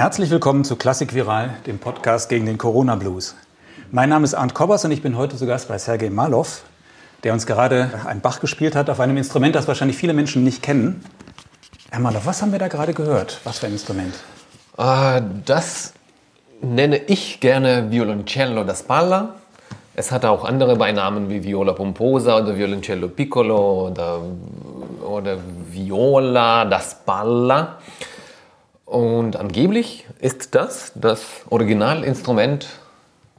Herzlich willkommen zu Klassik Viral, dem Podcast gegen den Corona Blues. Mein Name ist Arndt Kobbers und ich bin heute zu Gast bei Sergei Malov, der uns gerade ein Bach gespielt hat auf einem Instrument, das wahrscheinlich viele Menschen nicht kennen. Herr Malov, was haben wir da gerade gehört? Was für ein Instrument? Uh, das nenne ich gerne Violoncello da Spalla. Es hat auch andere Beinamen wie Viola Pomposa oder Violoncello Piccolo oder, oder Viola da Spalla. Und angeblich ist das das Originalinstrument,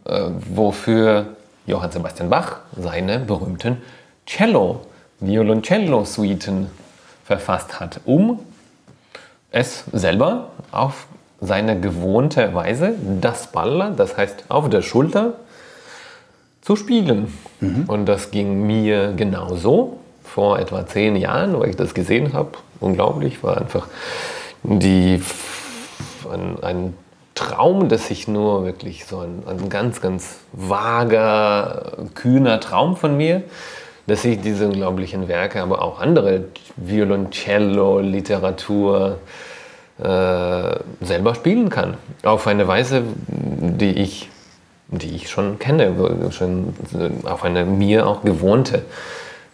äh, wofür Johann Sebastian Bach seine berühmten Cello, Violoncello-Suiten verfasst hat, um es selber auf seine gewohnte Weise, das Balla, das heißt auf der Schulter, zu spielen. Mhm. Und das ging mir genauso vor etwa zehn Jahren, wo ich das gesehen habe. Unglaublich, war einfach die, ein, ein Traum, dass ich nur wirklich so ein, ein, ganz, ganz vager, kühner Traum von mir, dass ich diese unglaublichen Werke, aber auch andere Violoncello, Literatur äh, selber spielen kann. Auf eine Weise, die ich, die ich schon kenne, schon auf eine mir auch gewohnte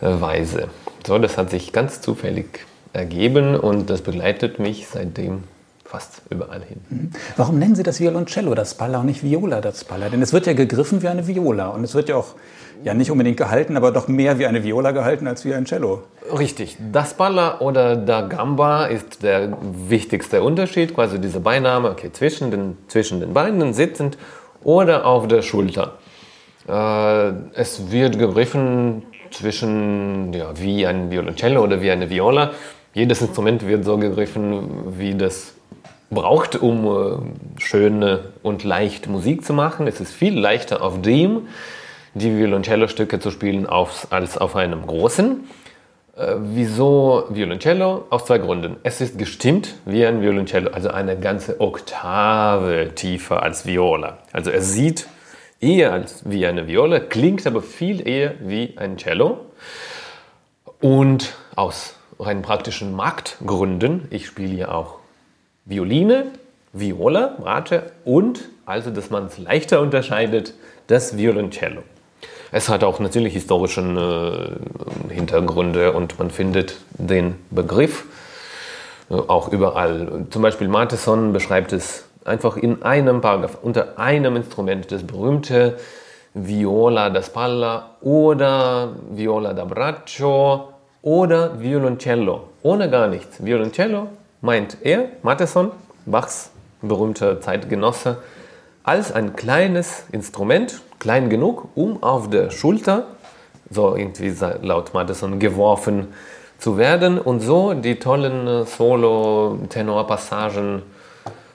äh, Weise. So, das hat sich ganz zufällig ergeben und das begleitet mich seitdem fast überall hin. Mhm. Warum nennen Sie das Violoncello das Spalla und nicht Viola das Spalla? Denn es wird ja gegriffen wie eine Viola und es wird ja auch ja nicht unbedingt gehalten, aber doch mehr wie eine Viola gehalten als wie ein Cello. Richtig. Das Spalla oder da Gamba ist der wichtigste Unterschied, quasi dieser Beiname, okay, zwischen den, zwischen den Beinen sitzend oder auf der Schulter. Äh, es wird gegriffen zwischen, ja, wie ein Violoncello oder wie eine Viola jedes Instrument wird so gegriffen, wie das braucht, um äh, schöne und leicht Musik zu machen. Es ist viel leichter auf dem die Violoncello-Stücke zu spielen als auf einem großen. Äh, wieso Violoncello? Aus zwei Gründen. Es ist gestimmt wie ein Violoncello, also eine ganze Oktave tiefer als Viola. Also es sieht eher als wie eine Viola, klingt aber viel eher wie ein Cello. Und aus rein praktischen Marktgründen. Ich spiele ja auch Violine, Viola, Bratsche und, also dass man es leichter unterscheidet, das Violoncello. Es hat auch natürlich historische äh, Hintergründe und man findet den Begriff äh, auch überall. Zum Beispiel Matheson beschreibt es einfach in einem Paragraph, unter einem Instrument, das berühmte Viola da Spalla oder Viola da Braccio oder Violoncello. Ohne gar nichts. Violoncello meint er, Matheson, Bachs berühmter Zeitgenosse, als ein kleines Instrument, klein genug, um auf der Schulter, so irgendwie laut Matheson, geworfen zu werden und so die tollen äh, Solo-Tenor-Passagen ähm,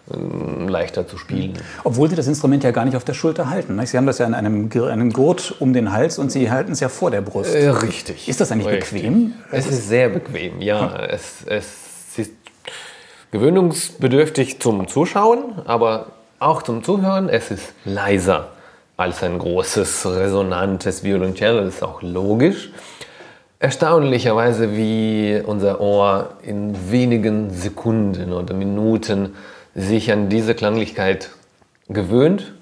leichter zu spielen. Obwohl Sie das Instrument ja gar nicht auf der Schulter halten. Sie haben das ja in einem, einem Gurt um den Hals und Sie halten es ja vor der Brust. Äh, richtig. Ist das eigentlich richtig. bequem? Es ist sehr bequem, ja. Hm. Es, es ist gewöhnungsbedürftig zum Zuschauen, aber auch zum Zuhören. Es ist leiser als ein großes, resonantes Violoncello. Das ist auch logisch. Erstaunlicherweise, wie unser Ohr in wenigen Sekunden oder Minuten sich an diese Klanglichkeit gewöhnt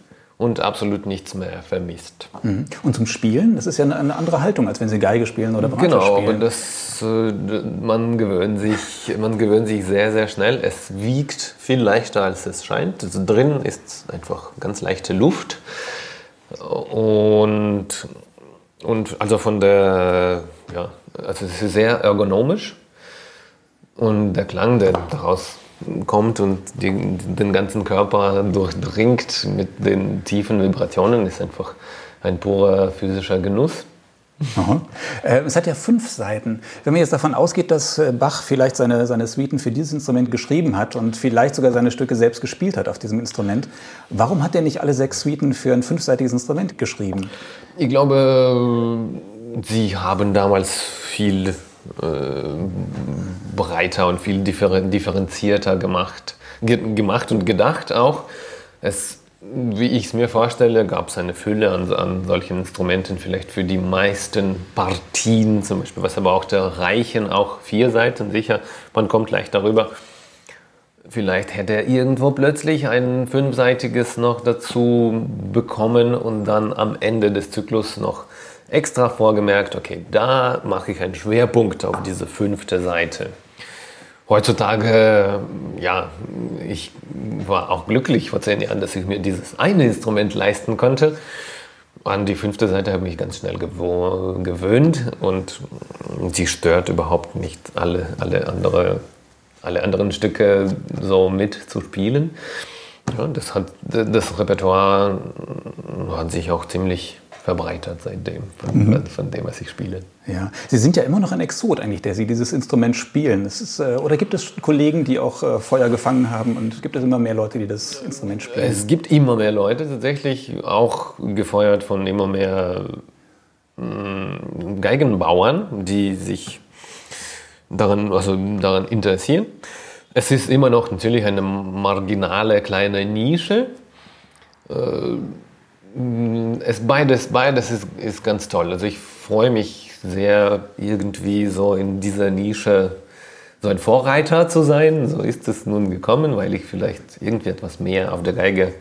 und absolut nichts mehr vermisst. Mhm. Und zum Spielen, das ist ja eine andere Haltung, als wenn Sie Geige spielen oder Bratsche genau, spielen. Genau, das, äh, man, gewöhnt sich, man gewöhnt sich sehr, sehr schnell. Es wiegt viel leichter, als es scheint. Also drin ist einfach ganz leichte Luft. Und, und also von der, ja, also es ist sehr ergonomisch. Und der Klang, der daraus kommt und die, den ganzen Körper durchdringt mit den tiefen Vibrationen, ist einfach ein purer physischer Genuss. Äh, es hat ja fünf Seiten. Wenn man jetzt davon ausgeht, dass äh, Bach vielleicht seine, seine Suiten für dieses Instrument geschrieben hat und vielleicht sogar seine Stücke selbst gespielt hat auf diesem Instrument, warum hat er nicht alle sechs Suiten für ein fünfseitiges Instrument geschrieben? Ich glaube, sie haben damals viel breiter und viel differenzierter gemacht, ge gemacht und gedacht auch. Es wie ich es mir vorstelle, gab es eine Fülle an, an, solchen Instrumenten, vielleicht für die meisten Partien, zum Beispiel, was aber auch der Reichen, auch vier Seiten sicher, man kommt leicht darüber. Vielleicht hätte er irgendwo plötzlich ein fünfseitiges noch dazu bekommen und dann am Ende des Zyklus noch extra vorgemerkt, okay, da mache ich einen Schwerpunkt auf diese fünfte Seite. Heutzutage, ja, ich war auch glücklich vor zehn Jahren, dass ich mir dieses eine Instrument leisten konnte. An die fünfte Seite habe ich mich ganz schnell gewöhnt und sie stört überhaupt nicht alle, alle, andere, alle anderen Stücke so mitzuspielen. Ja, das, hat, das Repertoire hat sich auch ziemlich verbreitert seitdem, von, mhm. von, dem, was ich spiele. Ja, Sie sind ja immer noch ein Exot eigentlich, der Sie dieses Instrument spielen. Ist, äh, oder gibt es Kollegen, die auch äh, Feuer gefangen haben und gibt es immer mehr Leute, die das Instrument spielen? Es gibt immer mehr Leute tatsächlich, auch gefeuert von immer mehr mh, mm, Geigenbauern, die sich daran, also daran interessieren. Es ist immer noch natürlich eine marginale kleine Nische. Äh, es beides, beides ist, ist ganz toll. Also ich freue mich sehr, irgendwie so in dieser Nische so ein Vorreiter zu sein. So ist es nun gekommen, weil ich vielleicht irgendwie etwas mehr auf der Geige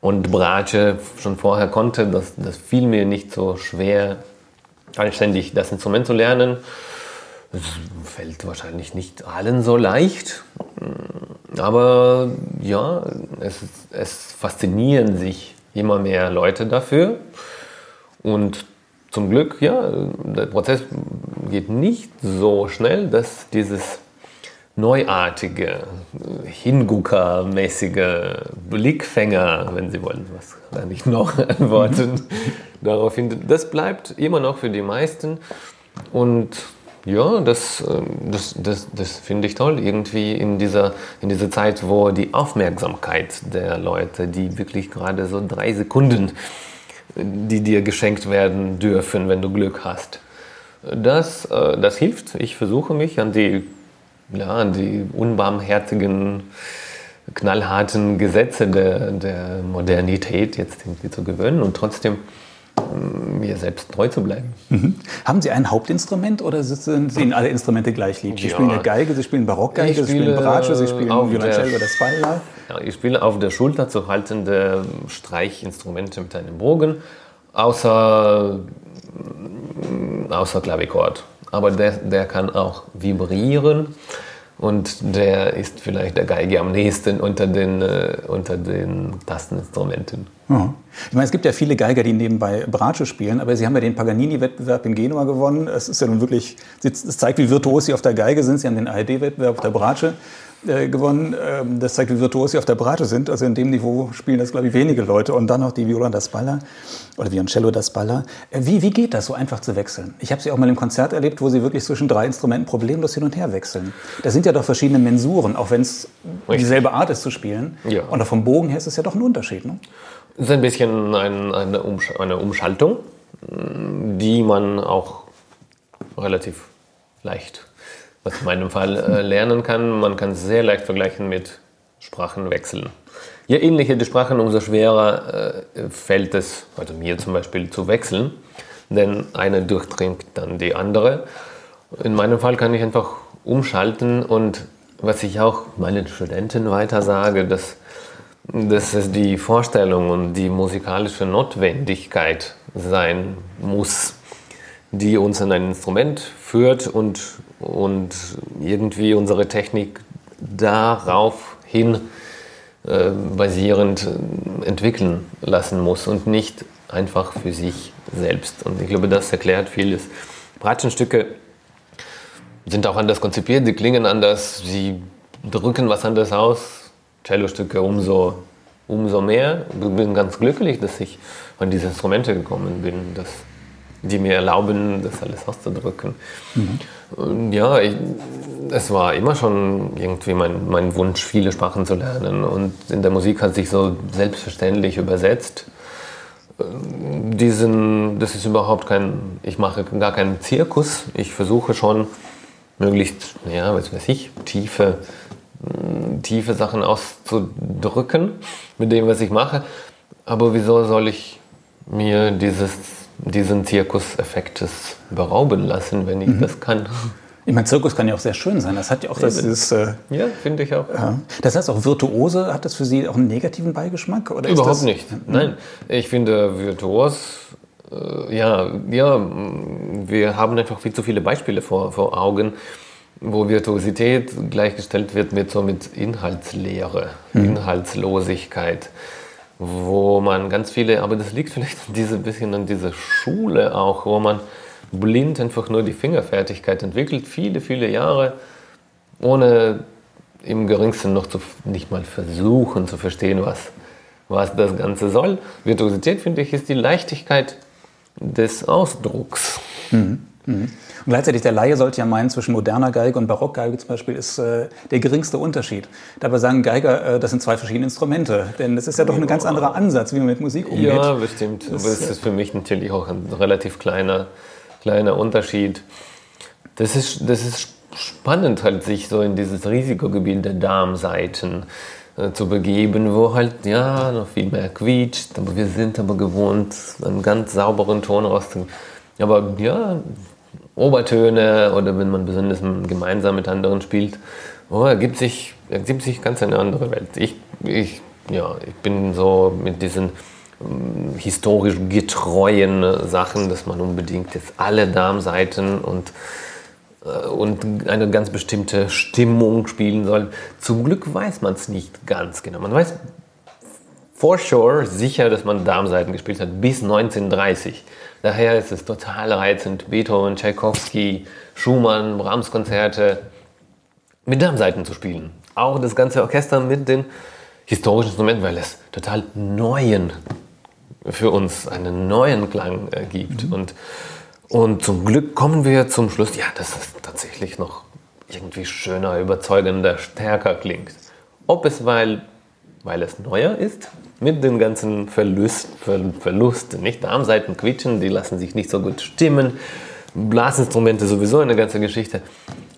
und Bratsche schon vorher konnte. Das, das fiel mir nicht so schwer, anständig das Instrument zu lernen. Es fällt wahrscheinlich nicht allen so leicht. Aber ja, es, es faszinieren sich immer mehr Leute dafür. Und zum Glück, ja, der Prozess geht nicht so schnell, dass dieses neuartige, Hingucker-mäßige Blickfänger, wenn Sie wollen, was kann ich noch antworten, darauf hin, das bleibt immer noch für die meisten. Und ja, das, das, das, das finde ich toll, irgendwie in dieser, in dieser Zeit, wo die Aufmerksamkeit der Leute, die wirklich gerade so drei Sekunden, die dir geschenkt werden dürfen, wenn du Glück hast, das, äh, das hilft. Ich versuche mich an die, ja, an die unbarmherzigen, knallharten Gesetze der, der Modernität jetzt irgendwie zu gewöhnen und trotzdem mir selbst treu zu bleiben. Mhm. Haben Sie ein Hauptinstrument oder sind Ihnen alle Instrumente gleich lieb? Sie ja. spielen eine Geige, Sie spielen Barockgeige, Sie spielen Bratsche, Sie spielen Violoncello oder Spalla? Ja, ich spiele auf der Schulter zu haltende Streichinstrumente mit einem Bogen, außer, außer Klavichord. Aber der, der kann auch vibrieren und der ist vielleicht der Geige am nächsten unter den, äh, unter den Tasteninstrumenten. Ja. Ich meine, es gibt ja viele Geiger, die nebenbei Bratsche spielen, aber Sie haben ja den Paganini-Wettbewerb in Genua gewonnen. Es ist ja nun wirklich, es zeigt, wie virtuos Sie auf der Geige sind. Sie haben den ARD-Wettbewerb auf der Bratsche äh, gewonnen. Ähm, das zeigt, wie virtuos Sie auf der Bratsche sind. Also in dem Niveau spielen das, glaube ich, wenige Leute. Und dann noch die Viola da Spalla oder Violoncello da Spalla. Äh, wie, wie geht das, so einfach zu wechseln? Ich habe Sie auch mal im Konzert erlebt, wo Sie wirklich zwischen drei Instrumenten problemlos hin und her wechseln. Da sind ja doch verschiedene Mensuren, auch wenn es dieselbe Art ist zu spielen. Ja. Und vom Bogen her ist es ja doch ein Unterschied. Ne? Das ist ein bisschen ein, eine, Umsch eine Umschaltung, die man auch relativ leicht, was in meinem Fall äh, lernen kann. Man kann es sehr leicht vergleichen mit Sprachenwechseln. Je ähnlicher die Sprachen, umso schwerer äh, fällt es, also mir zum Beispiel, zu wechseln, denn eine durchdringt dann die andere. In meinem Fall kann ich einfach umschalten und was ich auch meinen Studenten weiter sage, dass dass es die Vorstellung und die musikalische Notwendigkeit sein muss, die uns in ein Instrument führt und, und irgendwie unsere Technik darauf hin äh, basierend entwickeln lassen muss und nicht einfach für sich selbst. Und ich glaube, das erklärt vieles. Bratschenstücke sind auch anders konzipiert, sie klingen anders, sie drücken was anderes aus. Cellostücke umso, umso mehr. Ich bin ganz glücklich, dass ich an diese Instrumente gekommen bin, dass die mir erlauben, das alles auszudrücken. Mhm. Ja, ich, es war immer schon irgendwie mein, mein Wunsch, viele Sprachen zu lernen. Und in der Musik hat sich so selbstverständlich übersetzt. Diesen, das ist überhaupt kein, ich mache gar keinen Zirkus. Ich versuche schon möglichst, ja, was weiß ich, tiefe, tiefe Sachen auszudrücken mit dem, was ich mache. Aber wieso soll ich mir dieses diesen Zirkuseffektes berauben lassen, wenn ich mhm. das kann. Ich meine, Zirkus kann ja auch sehr schön sein. Das hat ja auch das ist, äh, Ja, finde ich auch. Ja. Das heißt auch Virtuose, hat das für Sie auch einen negativen Beigeschmack? Oder Überhaupt nicht. Mhm. Nein, ich finde Virtuos, äh, ja, ja, wir haben einfach viel zu viele Beispiele vor, vor Augen, wo Virtuosität gleichgestellt wird mit so mit Inhaltslehre, mhm. Inhaltslosigkeit wo man ganz viele, aber das liegt vielleicht ein diese, bisschen an dieser Schule auch, wo man blind einfach nur die Fingerfertigkeit entwickelt, viele, viele Jahre, ohne im geringsten noch zu, nicht mal versuchen zu verstehen, was, was das Ganze soll. Virtuosität, finde ich, ist die Leichtigkeit des Ausdrucks. Mhm. Mhm. Und gleichzeitig der Laie sollte ja meinen, zwischen moderner Geige und Barockgeige zum Beispiel ist äh, der geringste Unterschied. Dabei sagen Geiger, äh, das sind zwei verschiedene Instrumente. Denn es ist ja doch ein ganz anderer Ansatz, wie man mit Musik umgeht. Ja, bestimmt. Das, Aber es ist für mich natürlich auch ein relativ kleiner, kleiner Unterschied. Das ist, das ist spannend, halt sich so in dieses Risikogebiet der Darmseiten äh, zu begeben, wo halt ja noch viel mehr quietscht, aber wir sind aber gewohnt, einen ganz sauberen Ton rauszugeben. Aber ja, Obertöne oder wenn man besonders gemeinsam mit anderen spielt, oh, ergibt, sich, ergibt sich ganz eine andere Welt. Ich, ich, ja, ich bin so mit diesen ähm, historisch getreuen Sachen, dass man unbedingt jetzt alle Darmseiten und, äh, und eine ganz bestimmte Stimmung spielen soll. Zum Glück weiß man es nicht ganz genau. Man weiß for sure sicher, dass man Darmseiten gespielt hat bis 1930. Daher ist es total reizend, Beethoven, Tchaikovsky, Schumann, Brahms-Konzerte mit Darmseiten zu spielen. Auch das ganze Orchester mit den historischen Instrumenten, weil es total neuen, für uns einen neuen Klang äh, gibt. Mhm. Und, und zum Glück kommen wir zum Schluss, ja, dass es tatsächlich noch irgendwie schöner, überzeugender, stärker klingt. Ob es, weil, weil es neuer ist mit den ganzen Verlust, Ver, Verlusten. Nicht? Darmseiten quietschen, die lassen sich nicht so gut stimmen. Blasinstrumente sowieso eine ganze Geschichte.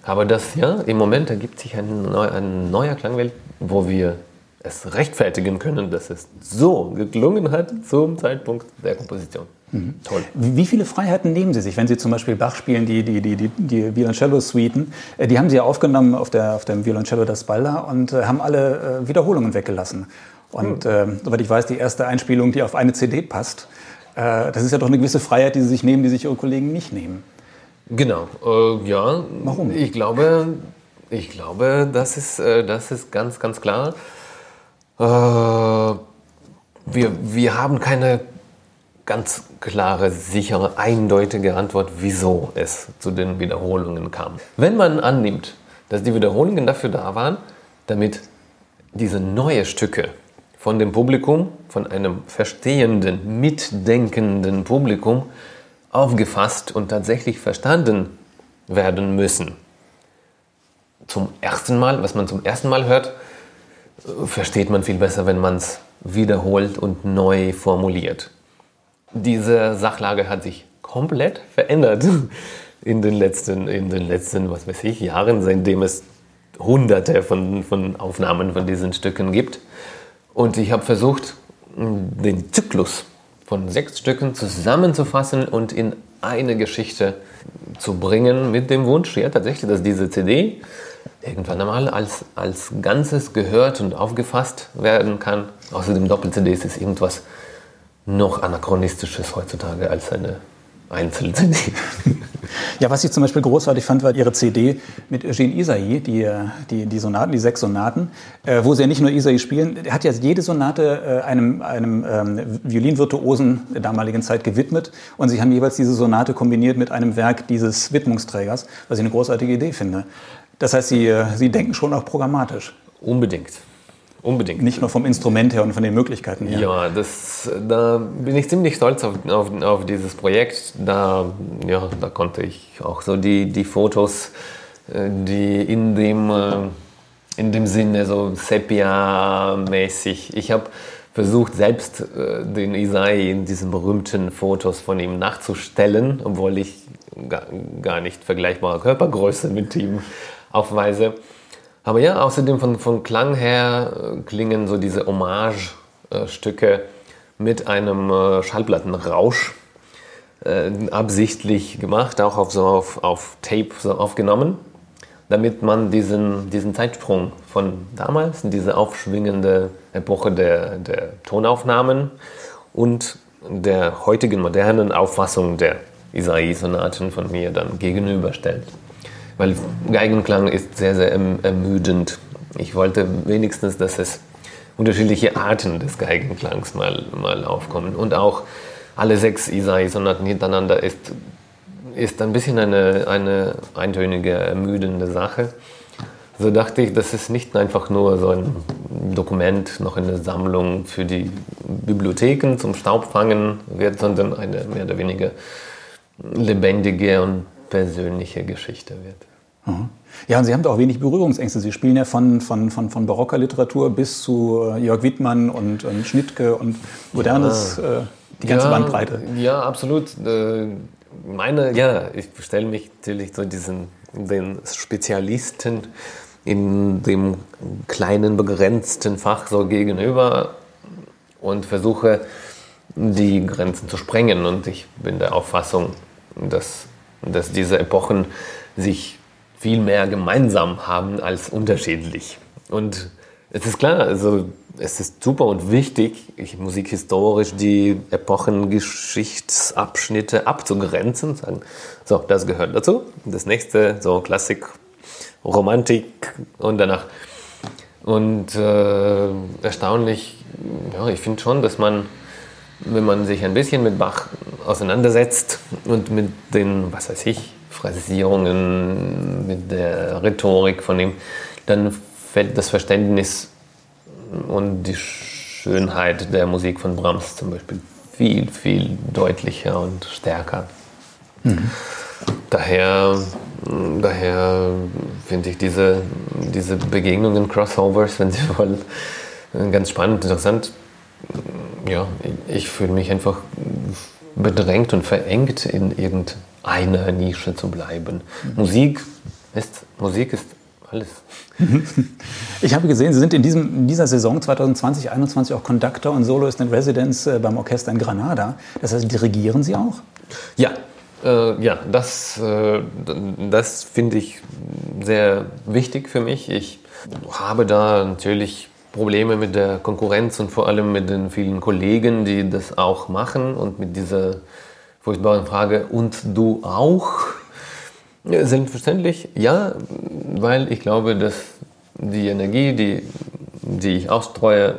Aber das, ja, im Moment ergibt sich ein, neu, ein neuer Klangwelt, wo wir es rechtfertigen können, dass es so geklungen hat zum Zeitpunkt der Komposition. Mhm. Toll. Wie viele Freiheiten nehmen Sie sich, wenn Sie zum Beispiel Bach spielen, die, die, die, die, die Violoncello-Suiten? Äh, die haben Sie ja aufgenommen auf, der, auf dem Violoncello da Spalla und äh, haben alle äh, Wiederholungen weggelassen. Und äh, soweit ich weiß, die erste Einspielung, die auf eine CD passt, äh, das ist ja doch eine gewisse Freiheit, die Sie sich nehmen, die sich Ihre Kollegen nicht nehmen. Genau, äh, ja. Warum? Ich glaube, ich glaube, das ist, das ist ganz, ganz klar. Wir, wir haben keine ganz klare, sichere, eindeutige Antwort, wieso es zu den Wiederholungen kam. Wenn man annimmt, dass die Wiederholungen dafür da waren, damit diese neuen Stücke von dem Publikum, von einem verstehenden, mitdenkenden Publikum aufgefasst und tatsächlich verstanden werden müssen. Zum ersten Mal, was man zum ersten Mal hört, versteht man viel besser, wenn man es wiederholt und neu formuliert. Diese Sachlage hat sich komplett verändert in den letzten, in den letzten was weiß ich, Jahren, seitdem es hunderte von, von Aufnahmen von diesen Stücken gibt. Und ich habe versucht, den Zyklus von sechs Stücken zusammenzufassen und in eine Geschichte zu bringen mit dem Wunsch, ja tatsächlich, dass diese CD irgendwann einmal als, als Ganzes gehört und aufgefasst werden kann. Außerdem Doppel-CD ist irgendwas noch anachronistisches heutzutage als eine Einzel-CD. Ja, was ich zum Beispiel großartig fand, war Ihre CD mit Eugene Isai, die, die, die Sonaten, die sechs Sonaten, äh, wo Sie ja nicht nur Isai spielen, er hat ja jede Sonate äh, einem, einem ähm, Violinvirtuosen der damaligen Zeit gewidmet und Sie haben jeweils diese Sonate kombiniert mit einem Werk dieses Widmungsträgers, was ich eine großartige Idee finde. Das heißt, Sie, äh, Sie denken schon auch programmatisch. Unbedingt. Unbedingt. Nicht nur vom Instrument her und von den Möglichkeiten her. Ja, das, da bin ich ziemlich stolz auf, auf, auf dieses Projekt. Da, ja, da konnte ich auch so die, die Fotos, äh, die in dem, äh, in dem Sinne so Sepia-mäßig. Ich habe versucht, selbst äh, den Isai in diesen berühmten Fotos von ihm nachzustellen, obwohl ich gar nicht vergleichbare Körpergröße mit ihm aufweise. Aber ja, außerdem von, von Klang her äh, klingen so diese Hommage-Stücke mit einem äh, Schallplattenrausch äh, absichtlich gemacht, auch auf, so auf, auf Tape so aufgenommen, damit man diesen, diesen Zeitsprung von damals, diese aufschwingende Epoche der, der Tonaufnahmen und der heutigen modernen Auffassung der Isai-Sonaten von mir dann gegenüberstellt weil Geigenklang ist sehr, sehr erm-, ermüdend. Ich wollte wenigstens, dass es unterschiedliche Arten des Geigenklangs mal, mal aufkommen. Und auch alle sechs Isai-Sonaten hintereinander ist, ist ein bisschen eine, eine eintönige, ermüdende Sache. So dachte ich, das ist nicht einfach nur so ein Dokument, noch eine Sammlung für die Bibliotheken zum Staubfangen wird, sondern eine mehr oder weniger lebendige und persönliche Geschichte wird. Mhm. Ja, und Sie haben da auch wenig Berührungsängste. Sie spielen ja von, von, von, von barocker Literatur bis zu äh, Jörg Wittmann und, und Schnittke und modernes, ja. äh, die ganze ja, Bandbreite. Ja, absolut. Äh, meine, ja, ich stelle mich natürlich so diesen, den Spezialisten in dem kleinen, begrenzten Fach so gegenüber und versuche, die Grenzen zu sprengen. Und ich bin der Auffassung, dass dass diese Epochen sich viel mehr gemeinsam haben als unterschiedlich. Und es ist klar, also es ist super und wichtig, musikhistorisch die Epochengeschichtsabschnitte abzugrenzen, sagen, so, das gehört dazu. Das nächste, so Klassik, Romantik und danach. Und äh, erstaunlich, ja, ich finde schon, dass man wenn man sich ein bisschen mit Bach auseinandersetzt und mit den, was weiß ich, Phrasierungen, mit der Rhetorik von ihm, dann fällt das Verständnis und die Schönheit der Musik von Brahms zum Beispiel viel, viel deutlicher und stärker. Mhm. Daher, daher finde ich diese, diese Begegnungen, Crossovers, wenn Sie wollen, ganz spannend, interessant ja, ich fühle mich einfach bedrängt und verengt, in irgendeiner Nische zu bleiben. Mhm. Musik ist, Musik ist alles. Ich habe gesehen, Sie sind in, diesem, in dieser Saison 2020-2021 auch Conductor und Soloist in Residence äh, beim Orchester in Granada. Das heißt, dirigieren Sie auch? Ja, äh, ja, das, äh, das finde ich sehr wichtig für mich. Ich habe da natürlich Probleme mit der Konkurrenz und vor allem mit den vielen Kollegen, die das auch machen und mit dieser furchtbaren Frage, und du auch? Selbstverständlich ja, weil ich glaube, dass die Energie, die, die ich ausstreue,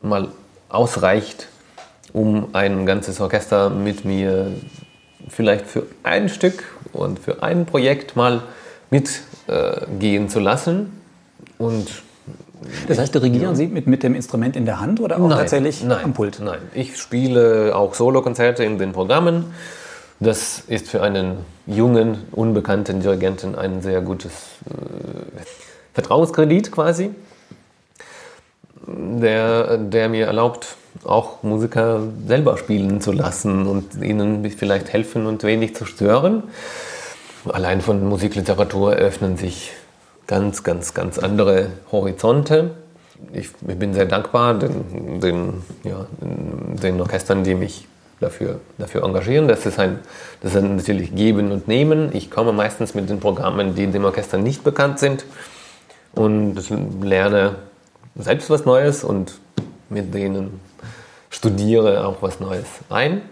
mal ausreicht, um ein ganzes Orchester mit mir vielleicht für ein Stück und für ein Projekt mal mitgehen äh, zu lassen. Und das heißt, dirigieren Sie mit, mit dem Instrument in der Hand oder auch nein, tatsächlich nein, am Pult? Nein, ich spiele auch Solokonzerte in den Programmen. Das ist für einen jungen, unbekannten Dirigenten ein sehr gutes äh, Vertrauenskredit quasi, der, der mir erlaubt, auch Musiker selber spielen zu lassen und ihnen vielleicht helfen und wenig zu stören. Allein von Musikliteratur öffnen sich ganz, ganz, ganz andere Horizonte. Ich, ich bin sehr dankbar den, den, ja, den Orchestern, die mich dafür, dafür engagieren. Das ist, ein, das ist natürlich Geben und Nehmen. Ich komme meistens mit den Programmen, die dem Orchester nicht bekannt sind und lerne selbst was Neues und mit denen studiere auch was Neues ein.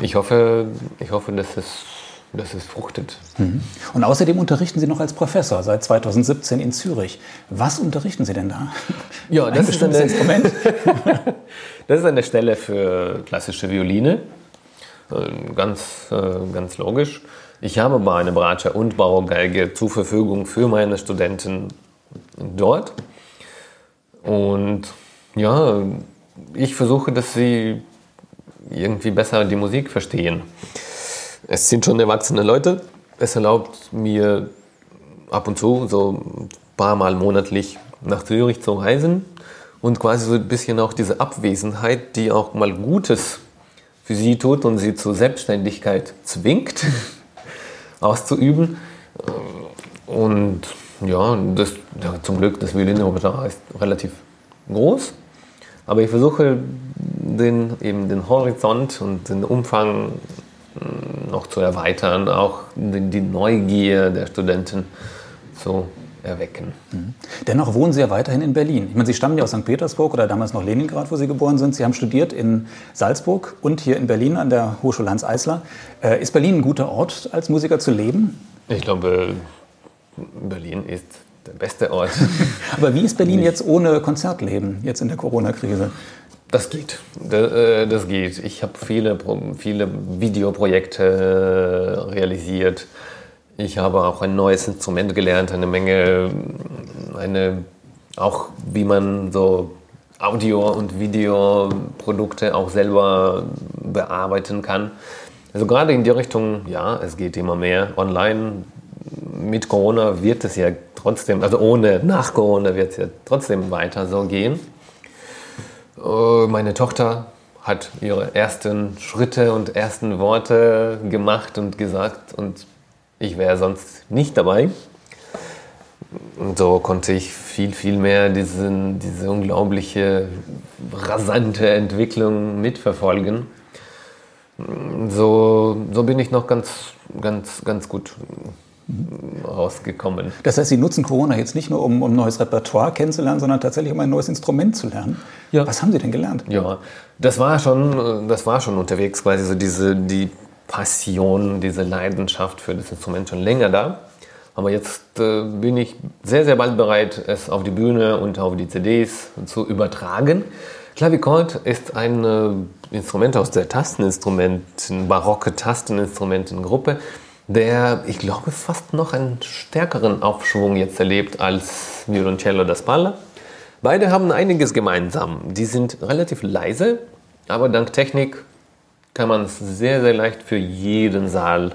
Ich hoffe, ich hoffe dass es dass es fruchtet. Mhm. Und außerdem unterrichten Sie noch als Professor seit 2017 in Zürich. Was unterrichten Sie denn da? Ja, das ist ein Instrument. das ist eine Stelle für klassische Violine. Äh, ganz, äh, ganz logisch. Ich habe aber eine Bratsche und Barockgeige zur Verfügung für meine Studenten dort. Und ja, ich versuche, dass sie irgendwie besser die Musik verstehen. Es sind schon erwachsene Leute. Es erlaubt mir ab und zu, so ein paar Mal monatlich, nach Zürich zu reisen und quasi so ein bisschen auch diese Abwesenheit, die auch mal Gutes für sie tut und sie zur Selbstständigkeit zwingt, auszuüben. Und ja, das, ja, zum Glück, das Violinrepertoire ist relativ groß. Aber ich versuche den, eben den Horizont und den Umfang noch zu erweitern, auch die Neugier der Studenten zu erwecken. Mhm. Dennoch wohnen Sie ja weiterhin in Berlin. Ich meine, Sie stammen ja aus St. Petersburg oder damals noch Leningrad, wo Sie geboren sind. Sie haben studiert in Salzburg und hier in Berlin an der Hochschule Hans-Eisler. Äh, ist Berlin ein guter Ort, als Musiker zu leben? Ich glaube, Berlin ist der beste Ort. Aber wie ist Berlin jetzt ohne Konzertleben, jetzt in der Corona-Krise? Das geht. Äh, das geht. Ich habe viele, viele Videoprojekte realisiert. Ich habe auch ein neues Instrument gelernt, eine Menge, eine, auch wie man so Audio- und Videoprodukte auch selber bearbeiten kann. Also gerade in die Richtung, ja, es geht immer mehr online. Mit Corona wird es ja trotzdem, also ohne, nach Corona wird es ja trotzdem weiter so gehen. Äh, meine Tochter hat ihre ersten Schritte und ersten Worte gemacht und gesagt und ich wäre sonst nicht dabei. Und so konnte ich viel, viel mehr diesen, diese unglaubliche, rasante Entwicklung mitverfolgen. So, so bin ich noch ganz, ganz, ganz gut rausgekommen. Das heißt, Sie nutzen Corona jetzt nicht nur, um, um neues Repertoire kennenzulernen, sondern tatsächlich, um ein neues Instrument zu lernen. Ja. Was haben Sie denn gelernt? Ja, das war schon, das war schon unterwegs, quasi so diese, die Passion, diese Leidenschaft für das Instrument schon länger da. Aber jetzt äh, bin ich sehr, sehr bald bereit, es auf die Bühne und auf die CDs zu übertragen. Clavichord ist ein äh, Instrument aus der Tasteninstrumenten, barocke Tasteninstrumentengruppe, der, ich glaube, fast noch einen stärkeren Aufschwung jetzt erlebt als Violoncello da Spalla. Beide haben einiges gemeinsam. Die sind relativ leise, aber dank Technik kann man es sehr, sehr leicht für jeden Saal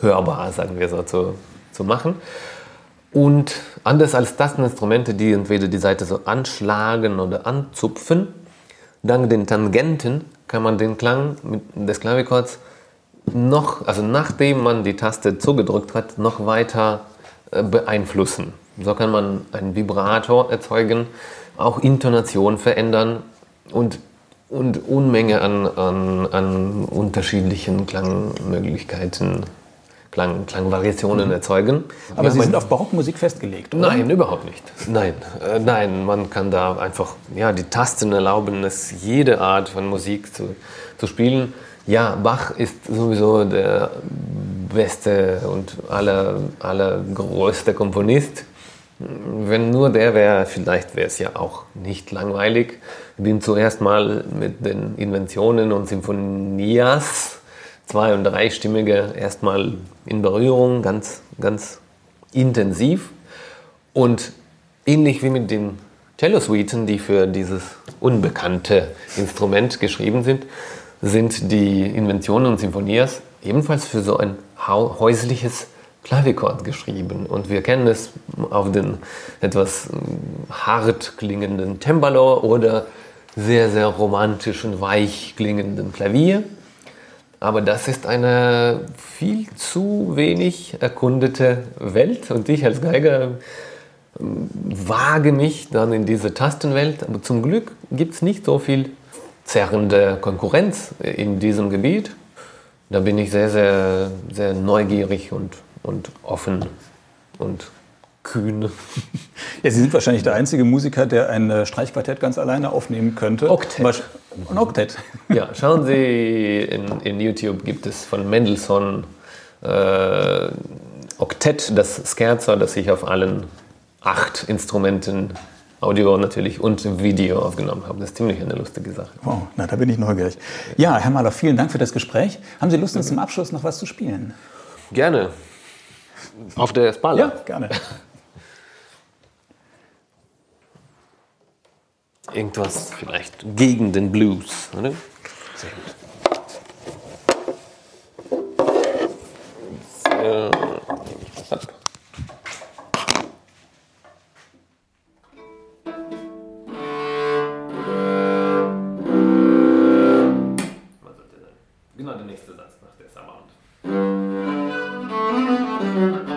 hörbar, sagen wir so, zu, zu machen. Und anders als Tasteninstrumente, die entweder die Seite so anschlagen oder anzupfen, dank den Tangenten kann man den Klang des Klavichords noch, also nachdem man die Taste zugedrückt hat, noch weiter äh, beeinflussen. So kann man einen Vibrator erzeugen, auch Intonation verändern und, und Unmenge an, an, an unterschiedlichen Klangmöglichkeiten Klang, Klangvariationen mhm. erzeugen. Aber Sie sind auf Barockmusik festgelegt, oder? Nein, überhaupt nicht. Nein, äh, nein, man kann da einfach, ja, die Tasten erlauben es, jede Art von Musik zu, zu spielen. Ja, Bach ist sowieso der beste und aller, allergrößte Komponist. Wenn nur der wäre, vielleicht wäre es ja auch nicht langweilig. Ich bin zuerst mal mit den Inventionen und Sinfonias, zwei- und dreistimmige, erstmal in Berührung, ganz, ganz intensiv. Und ähnlich wie mit den Cello-Suiten, die für dieses unbekannte Instrument geschrieben sind, sind die Inventionen und Sinfonias ebenfalls für so ein häusliches Klavichord geschrieben. Und wir kennen es auf den etwas hm, hart klingenden Cembalo oder sehr, sehr romantischen, weich klingenden Klavier. Aber das ist eine viel zu wenig erkundete Welt und ich als Geiger hm, wage mich dann in diese Tastenwelt. Aber zum Glück gibt es nicht so viel zerrende Konkurrenz in diesem Gebiet. Da bin ich sehr, sehr, sehr neugierig und, und offen und kühn. Ja, Sie sind wahrscheinlich der einzige Musiker, der ein äh, Streichquartett ganz alleine aufnehmen könnte. Oktett. Ein Oktett. Ja, schauen Sie, in, in YouTube gibt es von Mendelssohn äh, Oktett, das Scherzo, das sich auf allen acht Instrumenten Audio natürlich und Video aufgenommen haben. Das ist ziemlich eine lustige Sache. Wow, na, da bin ich neugierig. Ja, Herr Mahler, vielen Dank für das Gespräch. Haben Sie Lust, uns zum Abschluss noch was zu spielen? Gerne. Auf der Spala. Ja, gerne. Irgendwas vielleicht gegen den Blues, oder? Sehr gut. So, nach